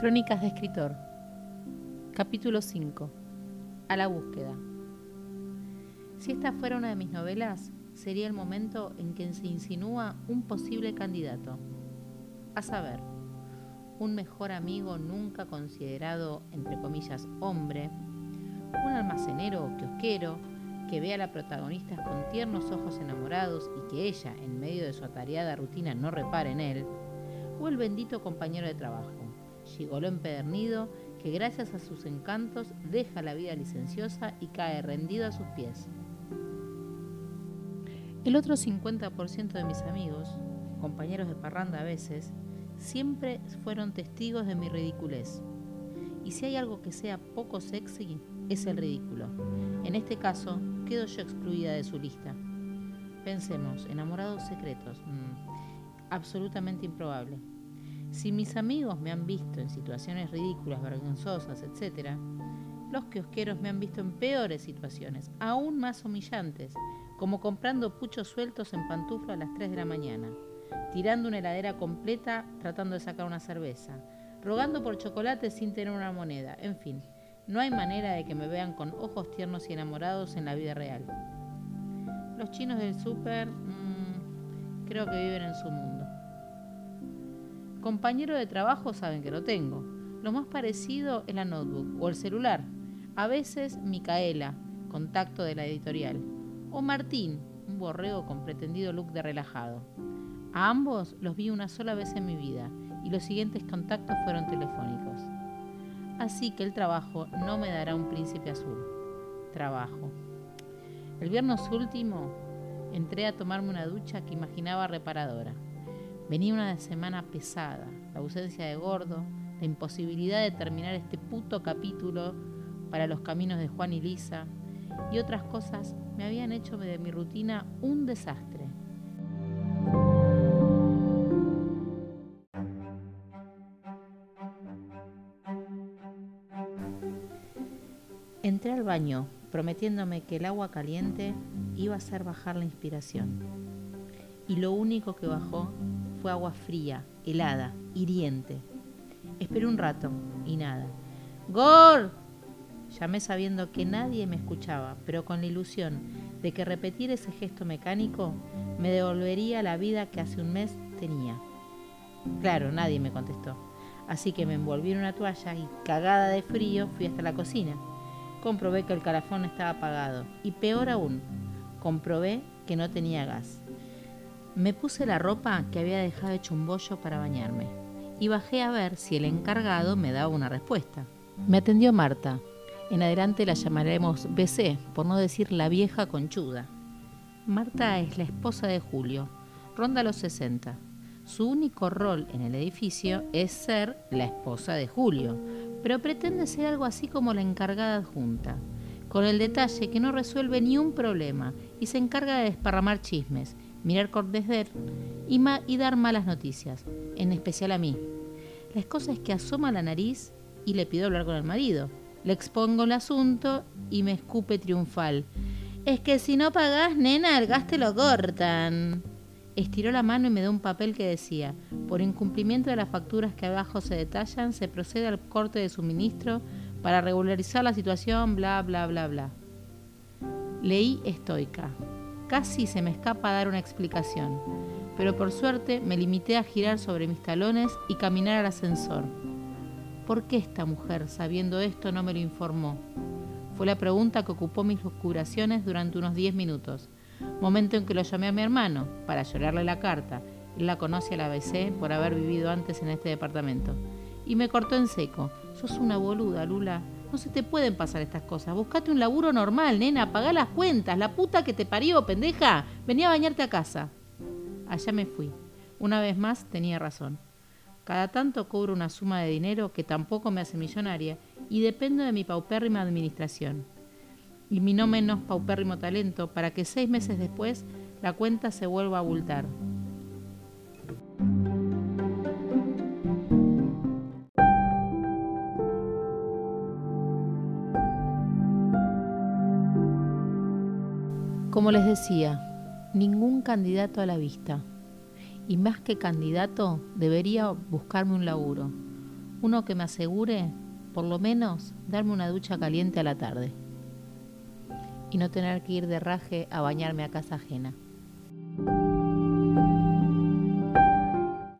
Crónicas de escritor. Capítulo 5. A la búsqueda. Si esta fuera una de mis novelas, sería el momento en que se insinúa un posible candidato. A saber, un mejor amigo nunca considerado, entre comillas, hombre, un almacenero o kiosquero que ve a la protagonista con tiernos ojos enamorados y que ella, en medio de su atareada rutina, no repare en él, o el bendito compañero de trabajo, gigoló empedernido que gracias a sus encantos deja la vida licenciosa y cae rendido a sus pies. El otro 50% de mis amigos, compañeros de parranda a veces, siempre fueron testigos de mi ridiculez. Y si hay algo que sea poco sexy, es el ridículo. En este caso, quedo yo excluida de su lista. Pensemos, enamorados secretos. Mm, absolutamente improbable. Si mis amigos me han visto en situaciones ridículas, vergonzosas, etc., los kiosqueros me han visto en peores situaciones, aún más humillantes, como comprando puchos sueltos en pantufla a las 3 de la mañana, tirando una heladera completa tratando de sacar una cerveza, rogando por chocolate sin tener una moneda, en fin, no hay manera de que me vean con ojos tiernos y enamorados en la vida real. Los chinos del súper mmm, creo que viven en su mundo. Compañero de trabajo saben que lo tengo. Lo más parecido es la notebook o el celular. A veces Micaela, contacto de la editorial. O Martín, un borrego con pretendido look de relajado. A ambos los vi una sola vez en mi vida y los siguientes contactos fueron telefónicos. Así que el trabajo no me dará un príncipe azul. Trabajo. El viernes último entré a tomarme una ducha que imaginaba reparadora. Venía una semana pesada, la ausencia de gordo, la imposibilidad de terminar este puto capítulo para los caminos de Juan y Lisa y otras cosas me habían hecho de mi rutina un desastre. Entré al baño prometiéndome que el agua caliente iba a hacer bajar la inspiración. Y lo único que bajó fue agua fría, helada, hiriente. Esperé un rato y nada. ¡Gor! Llamé sabiendo que nadie me escuchaba, pero con la ilusión de que repetir ese gesto mecánico me devolvería la vida que hace un mes tenía. Claro, nadie me contestó, así que me envolví en una toalla y, cagada de frío, fui hasta la cocina. Comprobé que el calafón estaba apagado y, peor aún, comprobé que no tenía gas. Me puse la ropa que había dejado hecho un bollo para bañarme y bajé a ver si el encargado me daba una respuesta. Me atendió Marta. En adelante la llamaremos BC, por no decir la vieja conchuda. Marta es la esposa de Julio, ronda los 60. Su único rol en el edificio es ser la esposa de Julio, pero pretende ser algo así como la encargada adjunta, con el detalle que no resuelve ni un problema y se encarga de desparramar chismes mirar con desdén y, dar malas noticias, en especial a mí. La cosa es que asoma la nariz y le pido hablar con el marido. Le expongo el asunto y me escupe triunfal. Es que si no pagás, nena, el gas te lo cortan. Estiró la mano y me dio un papel que decía, por incumplimiento de las facturas que abajo se detallan, se procede al corte de suministro para regularizar la situación, bla, bla, bla, bla. Leí estoica. Casi se me escapa dar una explicación, pero por suerte me limité a girar sobre mis talones y caminar al ascensor. ¿Por qué esta mujer, sabiendo esto, no me lo informó? Fue la pregunta que ocupó mis oscuraciones durante unos 10 minutos, momento en que lo llamé a mi hermano para llorarle la carta. Él la conoce a la ABC por haber vivido antes en este departamento. Y me cortó en seco. Sos una boluda, Lula. No se te pueden pasar estas cosas. Buscate un laburo normal, nena. Pagá las cuentas. La puta que te parió, pendeja. Venía a bañarte a casa. Allá me fui. Una vez más tenía razón. Cada tanto cobro una suma de dinero que tampoco me hace millonaria y dependo de mi paupérrima administración. Y mi no menos paupérrimo talento para que seis meses después la cuenta se vuelva a abultar. Como les decía, ningún candidato a la vista. Y más que candidato, debería buscarme un laburo. Uno que me asegure, por lo menos, darme una ducha caliente a la tarde y no tener que ir de raje a bañarme a casa ajena.